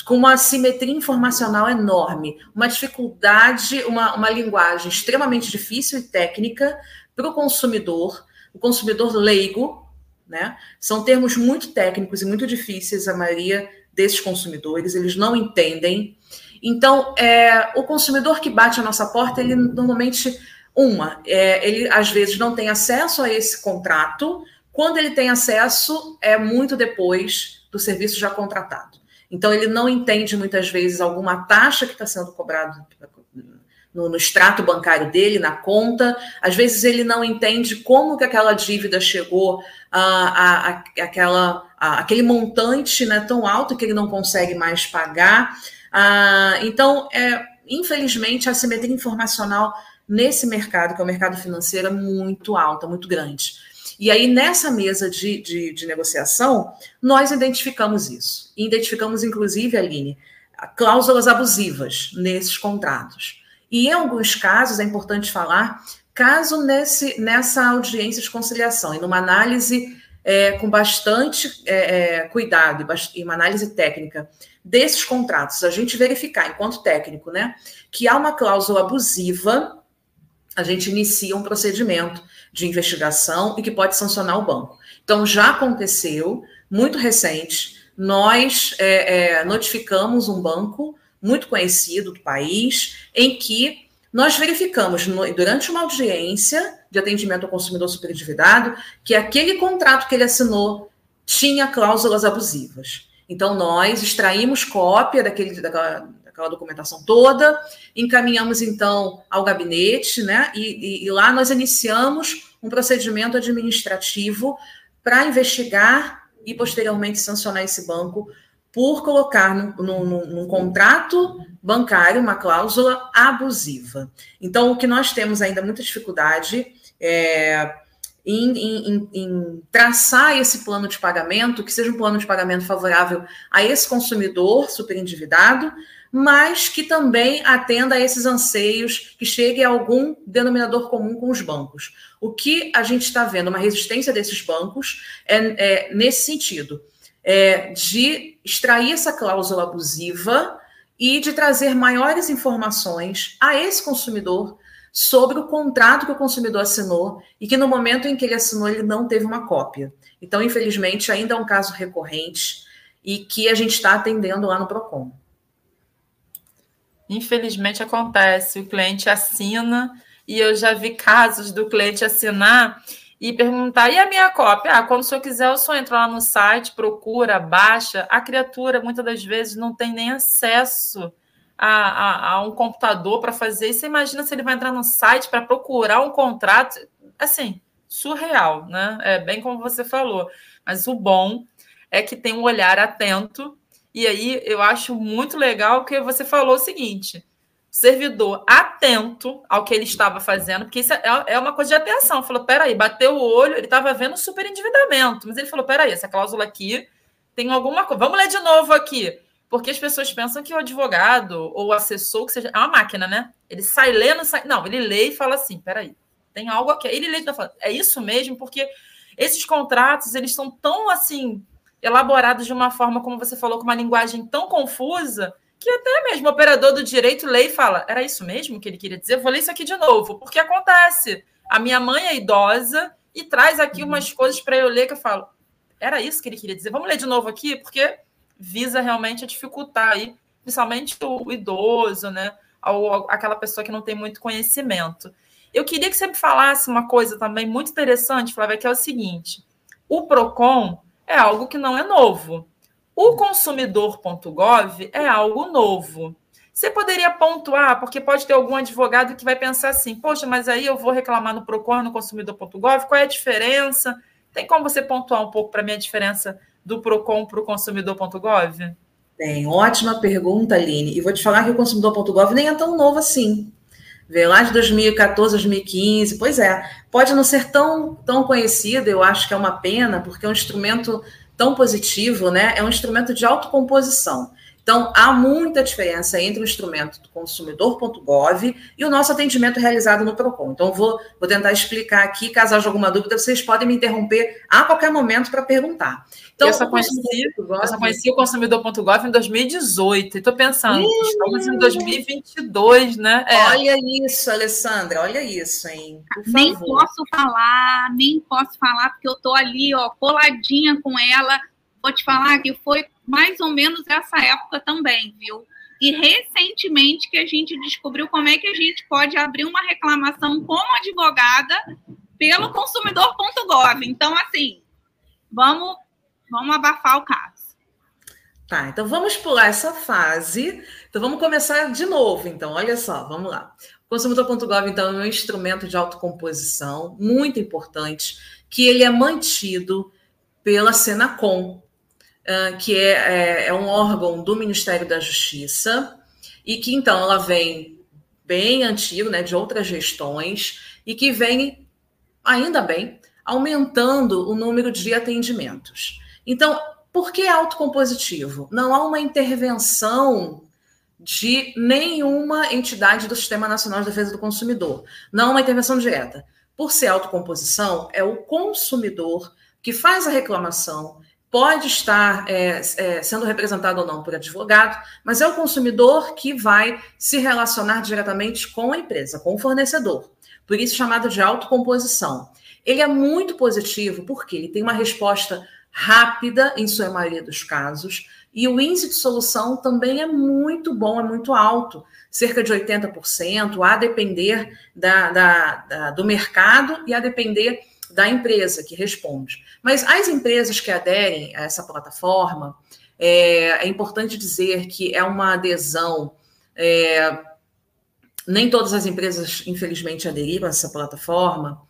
com uma simetria informacional enorme, uma dificuldade, uma, uma linguagem extremamente difícil e técnica para o consumidor, o consumidor leigo, né? São termos muito técnicos e muito difíceis, a maioria desses consumidores, eles não entendem. Então, é, o consumidor que bate a nossa porta, ele normalmente, uma, é, ele às vezes não tem acesso a esse contrato, quando ele tem acesso, é muito depois do serviço já contratado. Então, ele não entende muitas vezes alguma taxa que está sendo cobrada no, no, extrato bancário dele, na conta. Às vezes ele não entende como que aquela dívida chegou a, a, a aquela, a, aquele montante né, tão alto que ele não consegue mais pagar. Ah, então, é, infelizmente, a simetria informacional nesse mercado, que é o mercado financeiro, é muito alta, muito grande. E aí, nessa mesa de, de, de negociação, nós identificamos isso. E identificamos, inclusive, Aline, cláusulas abusivas nesses contratos. E em alguns casos, é importante falar, caso nesse, nessa audiência de conciliação e numa análise é, com bastante é, é cuidado e uma análise técnica desses contratos, a gente verificar, enquanto técnico, né, que há uma cláusula abusiva, a gente inicia um procedimento de investigação e que pode sancionar o banco. Então, já aconteceu, muito recente, nós é, é, notificamos um banco muito conhecido do país, em que nós verificamos no, durante uma audiência de atendimento ao consumidor superendividado que aquele contrato que ele assinou tinha cláusulas abusivas. Então, nós extraímos cópia daquele, daquela, daquela documentação toda, encaminhamos então ao gabinete, né? E, e, e lá nós iniciamos um procedimento administrativo para investigar e posteriormente sancionar esse banco por colocar num contrato bancário uma cláusula abusiva. Então, o que nós temos ainda muita dificuldade é em, em, em, traçar esse plano de pagamento, que seja um plano de pagamento favorável a esse consumidor superendividado, mas que também atenda a esses anseios, que chegue a algum denominador comum com os bancos. O que a gente está vendo, uma resistência desses bancos, é, é nesse sentido, é, de extrair essa cláusula abusiva e de trazer maiores informações a esse consumidor sobre o contrato que o consumidor assinou e que no momento em que ele assinou ele não teve uma cópia. Então, infelizmente, ainda é um caso recorrente e que a gente está atendendo lá no Procon. Infelizmente acontece, o cliente assina e eu já vi casos do cliente assinar e perguntar: e a minha cópia? Ah, quando o senhor quiser, o senhor entra lá no site, procura, baixa. A criatura, muitas das vezes, não tem nem acesso a, a, a um computador para fazer. Você imagina se ele vai entrar no site para procurar um contrato. Assim, surreal, né? É bem como você falou. Mas o bom é que tem um olhar atento. E aí eu acho muito legal que você falou o seguinte: servidor atento ao que ele estava fazendo, porque isso é, é uma coisa de atenção. Falou: peraí, bateu o olho, ele estava vendo super endividamento, mas ele falou: peraí, essa cláusula aqui tem alguma coisa. Vamos ler de novo aqui. Porque as pessoas pensam que o advogado ou o assessor, que seja. É uma máquina, né? Ele sai lendo, sai. Não, ele lê e fala assim: peraí, tem algo aqui. Ele lê e tá falando, é isso mesmo, porque esses contratos, eles são tão assim, elaborados de uma forma, como você falou, com uma linguagem tão confusa, que até mesmo o operador do direito lê e fala: era isso mesmo que ele queria dizer? Vou ler isso aqui de novo, porque acontece. A minha mãe é idosa e traz aqui umas coisas para eu ler que eu falo: era isso que ele queria dizer? Vamos ler de novo aqui, porque visa realmente a dificultar aí, principalmente o, idoso, né? Ou aquela pessoa que não tem muito conhecimento. Eu queria que você me falasse uma coisa também muito interessante, Flávia, que é o seguinte: o PROCON é algo que não é novo. O consumidor.gov é algo novo. Você poderia pontuar, porque pode ter algum advogado que vai pensar assim: poxa, mas aí eu vou reclamar no PROCON no consumidor.gov, qual é a diferença? Tem como você pontuar um pouco para mim a diferença do PROCON para o consumidor.gov? Tem, ótima pergunta, Aline. E vou te falar que o consumidor.gov nem é tão novo assim. Vê lá de 2014, 2015. Pois é, pode não ser tão, tão conhecido, eu acho que é uma pena, porque é um instrumento tão positivo, né? É um instrumento de autocomposição. Então, há muita diferença entre o instrumento do consumidor.gov e o nosso atendimento realizado no PROCON. Então, vou, vou tentar explicar aqui, caso haja alguma dúvida, vocês podem me interromper a qualquer momento para perguntar. Então, eu só conheci, eu só conheci o consumidor.gov em 2018, e estou pensando, Ih, estamos em 2022, né? É. Olha isso, Alessandra, olha isso, hein? nem posso falar, nem posso falar, porque eu estou ali, ó, coladinha com ela. Vou te falar que foi mais ou menos essa época também, viu? E recentemente que a gente descobriu como é que a gente pode abrir uma reclamação como advogada pelo consumidor.gov. Então, assim, vamos, vamos abafar o caso. Tá, então vamos pular essa fase. Então vamos começar de novo. Então, olha só, vamos lá. Consumidor.gov, então, é um instrumento de autocomposição muito importante, que ele é mantido pela Senacom, que é, é, é um órgão do Ministério da Justiça, e que então ela vem bem antigo, né, de outras gestões, e que vem, ainda bem, aumentando o número de atendimentos. Então, por que autocompositivo? Não há uma intervenção de nenhuma entidade do Sistema Nacional de Defesa do Consumidor. Não há uma intervenção direta. Por ser autocomposição, é o consumidor que faz a reclamação, pode estar é, é, sendo representado ou não por advogado, mas é o consumidor que vai se relacionar diretamente com a empresa, com o fornecedor. Por isso, chamado de autocomposição. Ele é muito positivo porque ele tem uma resposta rápida, em sua maioria dos casos, e o índice de solução também é muito bom, é muito alto, cerca de 80%, a depender da, da, da, do mercado e a depender da empresa que responde. Mas as empresas que aderem a essa plataforma, é, é importante dizer que é uma adesão. É, nem todas as empresas, infelizmente, aderiram a essa plataforma,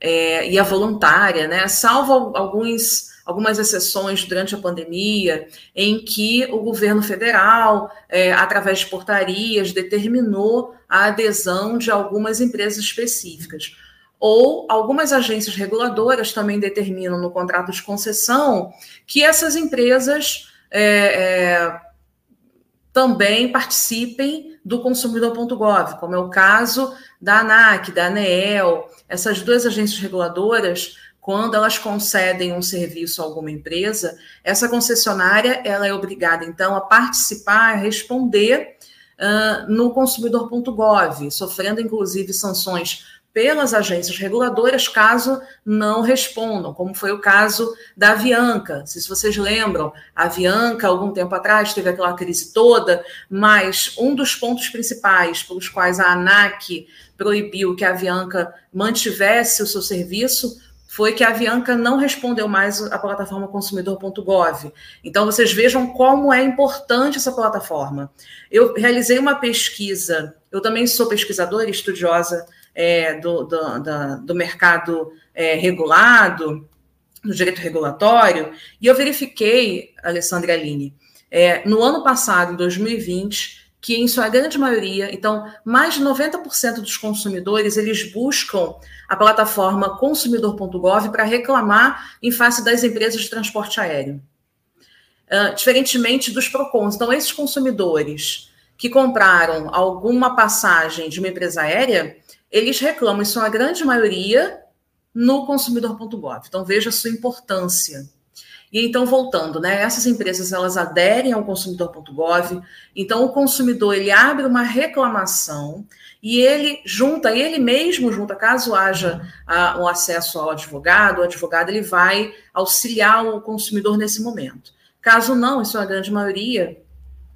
é, e a voluntária, né? Salvo alguns algumas exceções durante a pandemia, em que o governo federal, é, através de portarias, determinou a adesão de algumas empresas específicas. Ou algumas agências reguladoras também determinam no contrato de concessão que essas empresas é, é, também participem do consumidor.gov, como é o caso da ANAC, da ANEEL, essas duas agências reguladoras quando elas concedem um serviço a alguma empresa, essa concessionária ela é obrigada, então, a participar, a responder uh, no consumidor.gov, sofrendo, inclusive, sanções pelas agências reguladoras caso não respondam, como foi o caso da Avianca. Se vocês lembram, a Avianca, algum tempo atrás, teve aquela crise toda, mas um dos pontos principais pelos quais a ANAC proibiu que a Avianca mantivesse o seu serviço foi que a Avianca não respondeu mais à plataforma consumidor.gov. Então, vocês vejam como é importante essa plataforma. Eu realizei uma pesquisa, eu também sou pesquisadora e estudiosa é, do, do, do, do, mercado é, regulado, do direito regulatório, e eu verifiquei, Alessandra Aline, é, no ano passado, em 2020, que em sua grande maioria, então, mais de 90% dos consumidores, eles buscam a plataforma consumidor.gov para reclamar em face das empresas de transporte aéreo. Uh, diferentemente dos PROCONs. Então, esses consumidores que compraram alguma passagem de uma empresa aérea, eles reclamam, em sua grande maioria, no consumidor.gov. Então, veja a sua importância. E então, voltando, né? Essas empresas elas aderem ao consumidor.gov, então o consumidor ele abre uma reclamação e ele junta, ele mesmo junta, caso haja o acesso ao advogado, o advogado ele vai auxiliar o consumidor nesse momento. Caso não, em sua grande maioria,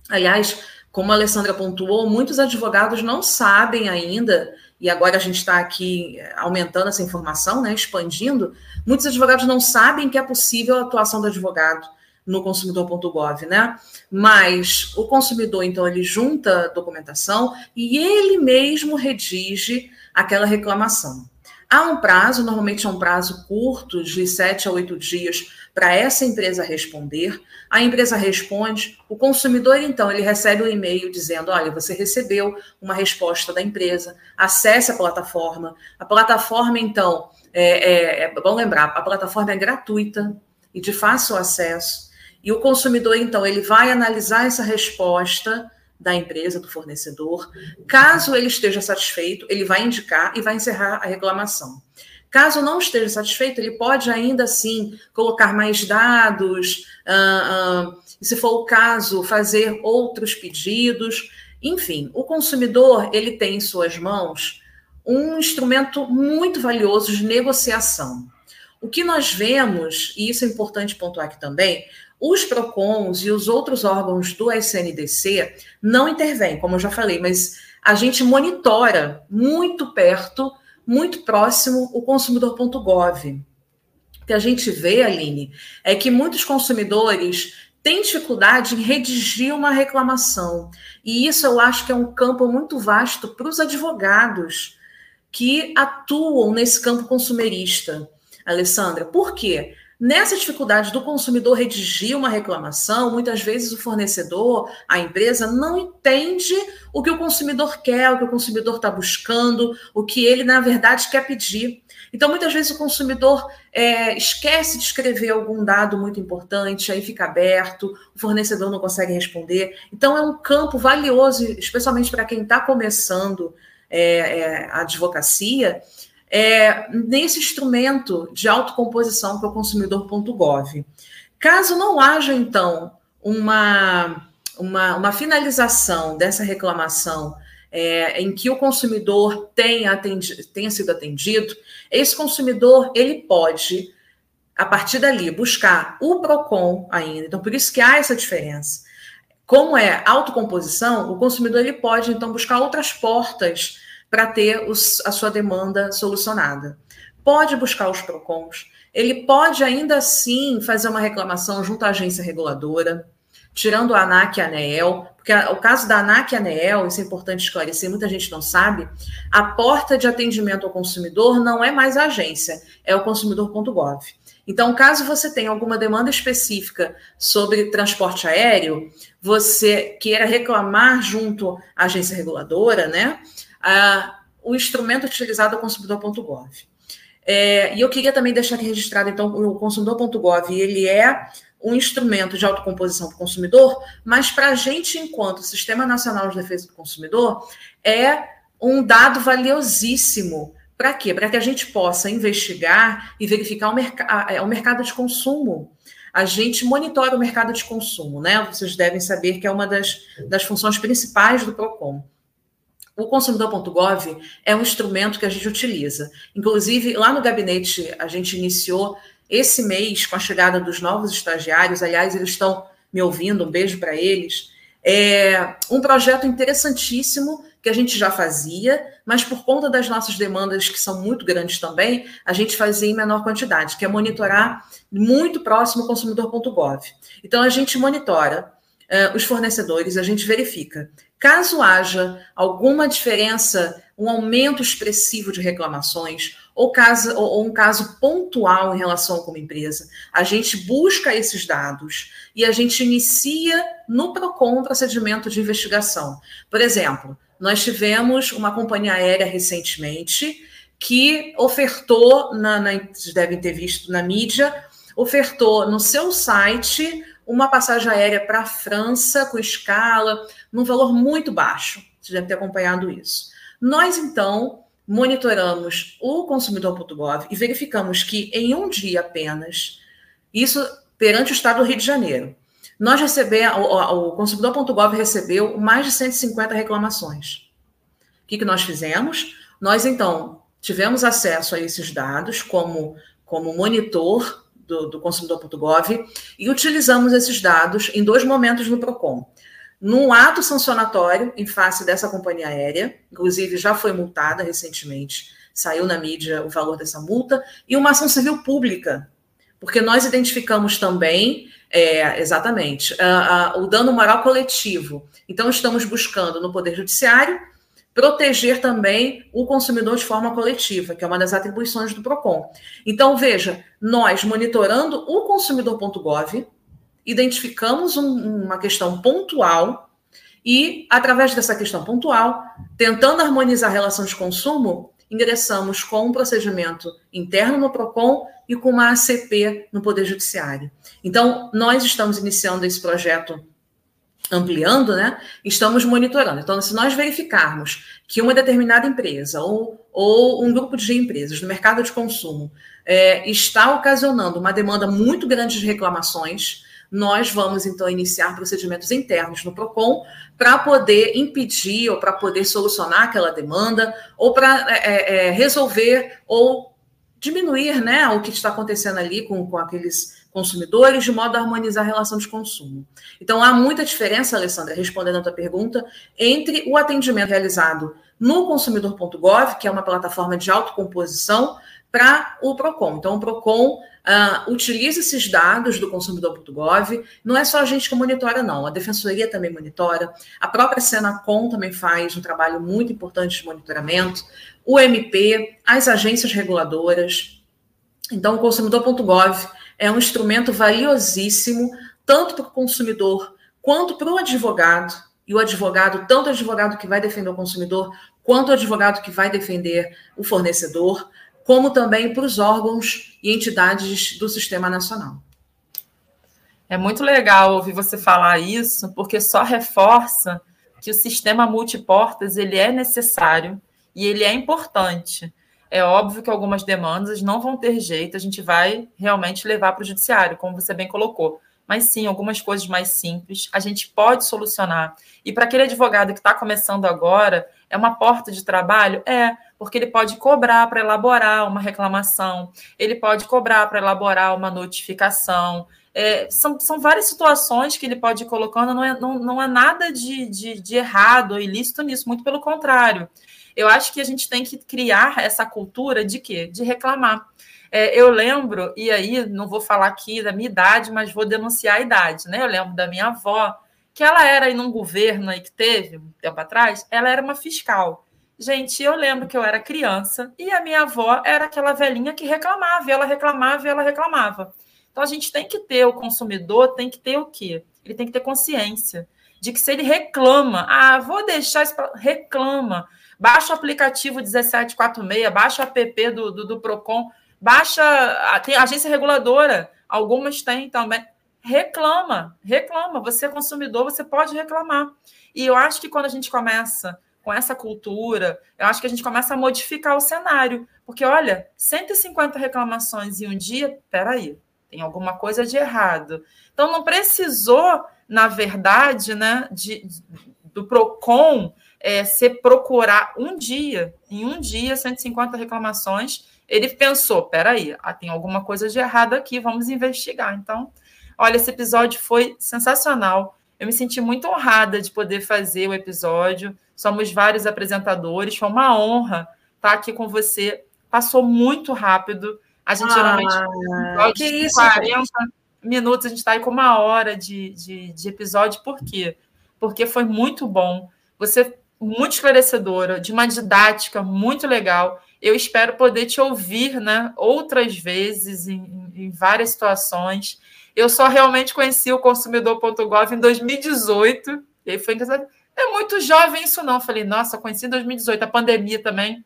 aliás, como a Alessandra pontuou, muitos advogados não sabem ainda e agora a gente está aqui eh, aumentando essa informação, né, expandindo, muitos advogados não sabem que é possível a atuação do advogado no consumidor.gov, né? Mas o consumidor, então, ele junta documentação e ele mesmo redige aquela reclamação. Há um prazo, normalmente é um prazo curto, de sete a oito dias, para essa empresa responder. A empresa responde, o consumidor, então, ele recebe um e-mail dizendo: olha, você recebeu uma resposta da empresa, acesse a plataforma. A plataforma, então, é, é, é bom lembrar, a plataforma é gratuita e de fácil acesso. E o consumidor, então, ele vai analisar essa resposta da empresa, do fornecedor. Caso ele esteja satisfeito, ele vai indicar e vai encerrar a reclamação. Caso não esteja satisfeito, ele pode ainda assim colocar mais dados, uh, uh, se for o caso, fazer outros pedidos. Enfim, o consumidor ele tem em suas mãos um instrumento muito valioso de negociação. O que nós vemos, e isso é importante pontuar aqui também, os PROCONs e os outros órgãos do SNDC não intervêm, como eu já falei, mas a gente monitora muito perto, muito próximo o consumidor.gov. O que a gente vê, Aline, é que muitos consumidores tem dificuldade em redigir uma reclamação. E isso eu acho que é um campo muito vasto para os advogados que atuam nesse campo consumerista, Alessandra. Por quê? Nessa dificuldade do consumidor redigir uma reclamação, muitas vezes o fornecedor, a empresa, não entende o que o consumidor quer, o que o consumidor está buscando, o que ele, na verdade, quer pedir. Então, muitas vezes o consumidor é, esquece de escrever algum dado muito importante, aí fica aberto, o fornecedor não consegue responder. Então, é um campo valioso, especialmente para quem está começando é, é, a advocacia, é, nesse instrumento de autocomposição é o consumidor.gov. Caso não haja, então, uma, uma, uma finalização dessa reclamação é, em que o consumidor tenha, atendi, tenha sido atendido, esse consumidor ele pode, a partir dali, buscar o PROCON ainda. Então, por isso que há essa diferença. Como é autocomposição, o consumidor ele pode, então, buscar outras portas para ter os, a sua demanda solucionada. Pode buscar os PROCONs, ele pode ainda assim fazer uma reclamação junto à agência reguladora, tirando a ANAC e a ANEEL, porque o caso da ANAC e a ANEEL, isso é importante esclarecer, muita gente não sabe, a porta de atendimento ao consumidor não é mais a agência, é o consumidor.gov. Então, caso você tenha alguma demanda específica sobre transporte aéreo, você queira reclamar junto à agência reguladora, né? O instrumento utilizado é o consumidor.gov. É, e eu queria também deixar aqui registrado, então, o consumidor.gov, ele é um instrumento de autocomposição para o consumidor, mas para a gente, enquanto Sistema Nacional de Defesa do Consumidor, é um dado valiosíssimo. Para quê? Para que a gente possa investigar e verificar o, merc é, o mercado de consumo. A gente monitora o mercado de consumo, né? Vocês devem saber que é uma das, das funções principais do PROCON. O consumidor.gov é um instrumento que a gente utiliza. Inclusive, lá no gabinete, a gente iniciou esse mês, com a chegada dos novos estagiários, aliás, eles estão me ouvindo, um beijo para eles. É um projeto interessantíssimo que a gente já fazia, mas por conta das nossas demandas, que são muito grandes também, a gente fazia em menor quantidade, que é monitorar muito próximo ao consumidor.gov. Então, a gente monitora uh, os fornecedores, a gente verifica Caso haja alguma diferença, um aumento expressivo de reclamações, ou, caso, ou, um caso pontual em relação com uma empresa, a gente busca esses dados e a gente inicia no PROCON procedimento de investigação. Por exemplo, nós tivemos uma companhia aérea recentemente que ofertou, na, na, vocês devem ter visto na mídia, ofertou no seu site uma passagem aérea para a França com escala, num valor muito baixo. Você deve ter acompanhado isso. Nós, então, monitoramos o consumidor.gov e verificamos que em um dia apenas, isso perante o estado do Rio de Janeiro, nós recebemos, o, o consumidor.gov recebeu mais de 150 reclamações. O que, que nós fizemos? Nós, então, tivemos acesso a esses dados como, como monitor do, do consumidor.gov e utilizamos esses dados em dois momentos no PROCON. Num ato sancionatório em face dessa companhia aérea, inclusive já foi multada recentemente, saiu na mídia o valor dessa multa, e uma ação civil pública, porque nós identificamos também, é, exatamente, o dano moral coletivo. Então, estamos buscando no Poder Judiciário proteger também o consumidor de forma coletiva, que é uma das atribuições do PROCON. Então, veja, nós monitorando o consumidor.gov, identificamos um, uma questão pontual e, através dessa questão pontual, tentando harmonizar a relação de consumo, ingressamos com um procedimento interno no PROCON e com uma ACP no Poder Judiciário. Então, nós estamos iniciando esse projeto ampliando, né, estamos monitorando. Então, se nós verificarmos que uma determinada empresa ou, ou um grupo de empresas no mercado de consumo é, está ocasionando uma demanda muito grande de reclamações, nós vamos então iniciar procedimentos internos no PROCON para poder impedir ou para poder solucionar aquela demanda ou para é, é, é, resolver ou diminuir né, o que está acontecendo ali com, com aqueles consumidores, de modo a harmonizar a relação de consumo. Então, há muita diferença, Alessandra, respondendo a tua pergunta, entre o atendimento realizado no consumidor.gov, que é uma plataforma de autocomposição, para o PROCON. Então, o PROCON, uh, utiliza esses dados do consumidor.gov. Não é só a gente que monitora, não. A Defensoria também monitora. A própria Senacom também faz um trabalho muito importante de monitoramento. O MP, as agências reguladoras. Então, o consumidor.gov é um instrumento valiosíssimo, tanto para o consumidor quanto para o advogado. E o advogado, tanto o advogado que vai defender o consumidor, quanto o advogado que vai defender o fornecedor como também para os órgãos e entidades do Sistema Nacional. É muito legal ouvir você falar isso, porque só reforça que o sistema multiportas ele é necessário e ele é importante. É óbvio que algumas demandas não vão ter jeito, a gente vai realmente levar para o judiciário, como você bem colocou. Mas sim, algumas coisas mais simples a gente pode solucionar. E para aquele advogado que está começando agora, é uma porta de trabalho? É, porque ele pode cobrar para elaborar uma reclamação, ele pode cobrar para elaborar uma notificação. É, são, são várias situações que ele pode ir colocando, não é, não, não é nada de, de, de errado ou ilícito nisso, muito pelo contrário. Eu acho que a gente tem que criar essa cultura de quê? De reclamar. É, eu lembro, e aí não vou falar aqui da minha idade, mas vou denunciar a idade, né? Eu lembro da minha avó, que ela era aí num governo aí que teve um tempo atrás, ela era uma fiscal. Gente, eu lembro que eu era criança e a minha avó era aquela velhinha que reclamava, ela reclamava ela reclamava. Então a gente tem que ter, o consumidor tem que ter o quê? Ele tem que ter consciência de que se ele reclama, ah, vou deixar isso pra... reclama, baixa o aplicativo 1746, baixa o app do, do, do PROCON, baixa, tem agência reguladora, algumas têm também, reclama, reclama, você é consumidor, você pode reclamar. E eu acho que quando a gente começa com essa cultura, eu acho que a gente começa a modificar o cenário. Porque, olha, 150 reclamações em um dia, peraí, tem alguma coisa de errado. Então, não precisou, na verdade, né, de, do PROCON é, se procurar um dia, em um dia, 150 reclamações. Ele pensou: peraí, ah, tem alguma coisa de errado aqui, vamos investigar. Então, olha, esse episódio foi sensacional. Eu me senti muito honrada de poder fazer o episódio. Somos vários apresentadores. Foi uma honra estar aqui com você. Passou muito rápido. A gente ah, geralmente que isso, 40 gente. minutos, a gente está aí com uma hora de, de, de episódio. Por quê? Porque foi muito bom. Você muito esclarecedora, de uma didática muito legal. Eu espero poder te ouvir né, outras vezes, em, em várias situações. Eu só realmente conheci o consumidor.gov em 2018. E aí foi engraçado. É muito jovem isso, não. Falei, nossa, conheci em 2018. A pandemia também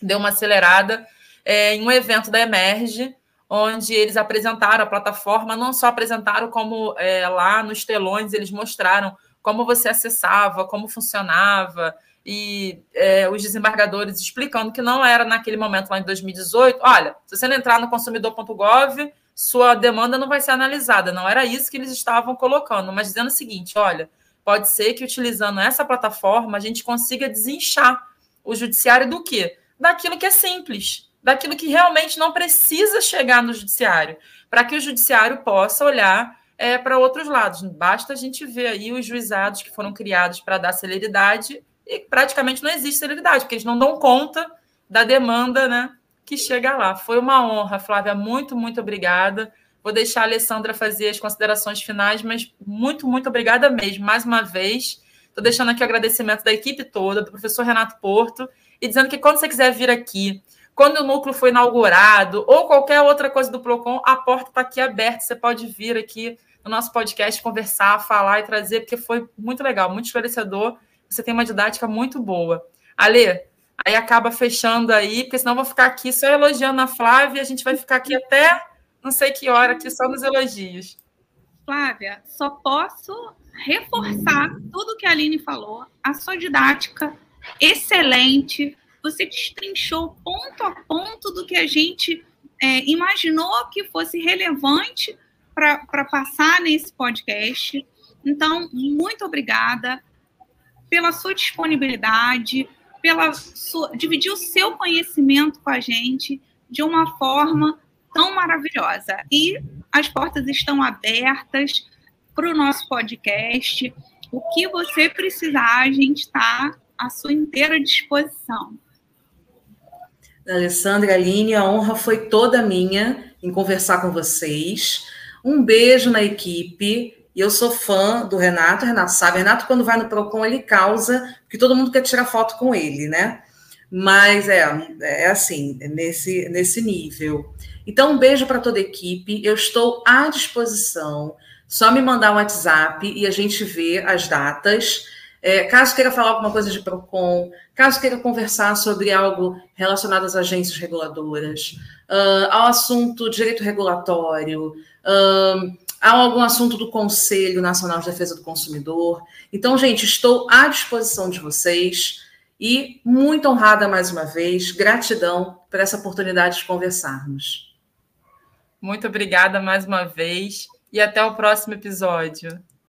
deu uma acelerada é, em um evento da Emerge, onde eles apresentaram a plataforma, não só apresentaram, como é, lá nos telões eles mostraram como você acessava, como funcionava, e é, os desembargadores explicando que não era naquele momento lá em 2018. Olha, se você não entrar no consumidor.gov, sua demanda não vai ser analisada. Não era isso que eles estavam colocando, mas dizendo o seguinte: olha, pode ser que utilizando essa plataforma a gente consiga desinchar o judiciário do quê? Daquilo que é simples, daquilo que realmente não precisa chegar no judiciário, para que o judiciário possa olhar é, para outros lados. Basta a gente ver aí os juizados que foram criados para dar celeridade e praticamente não existe celeridade, porque eles não dão conta da demanda né, que chega lá. Foi uma honra, Flávia. Muito, muito obrigada. Vou deixar a Alessandra fazer as considerações finais, mas muito, muito obrigada mesmo, mais uma vez. Estou deixando aqui o agradecimento da equipe toda, do professor Renato Porto, e dizendo que quando você quiser vir aqui, quando o núcleo foi inaugurado, ou qualquer outra coisa do PROCON, a porta está aqui aberta. Você pode vir aqui no nosso podcast conversar, falar e trazer, porque foi muito legal, muito esclarecedor. Você tem uma didática muito boa. Ale, Aí acaba fechando aí, porque senão eu vou ficar aqui só elogiando a Flávia, a gente vai ficar aqui até não sei que hora, aqui só nos elogios. Flávia, só posso reforçar tudo que a Aline falou, a sua didática excelente, você destrinchou ponto a ponto do que a gente é, imaginou que fosse relevante para passar nesse podcast. Então, muito obrigada pela sua disponibilidade, pela sua, dividir o seu conhecimento com a gente de uma forma tão maravilhosa. E as portas estão abertas para o nosso podcast. O que você precisar, a gente está à sua inteira disposição. Alessandra Aline, a honra foi toda minha em conversar com vocês. Um beijo na equipe. E eu sou fã do Renato, Renato sabe. Renato, quando vai no Procon, ele causa, porque todo mundo quer tirar foto com ele, né? Mas é, é assim, nesse, nesse nível. Então, um beijo para toda a equipe. Eu estou à disposição. Só me mandar um WhatsApp e a gente vê as datas. É, caso queira falar alguma coisa de PROCON, caso queira conversar sobre algo relacionado às agências reguladoras, uh, ao assunto direito regulatório, há algum assunto do Conselho Nacional de Defesa do Consumidor. Então, gente, estou à disposição de vocês e muito honrada mais uma vez, gratidão por essa oportunidade de conversarmos. Muito obrigada mais uma vez e até o próximo episódio.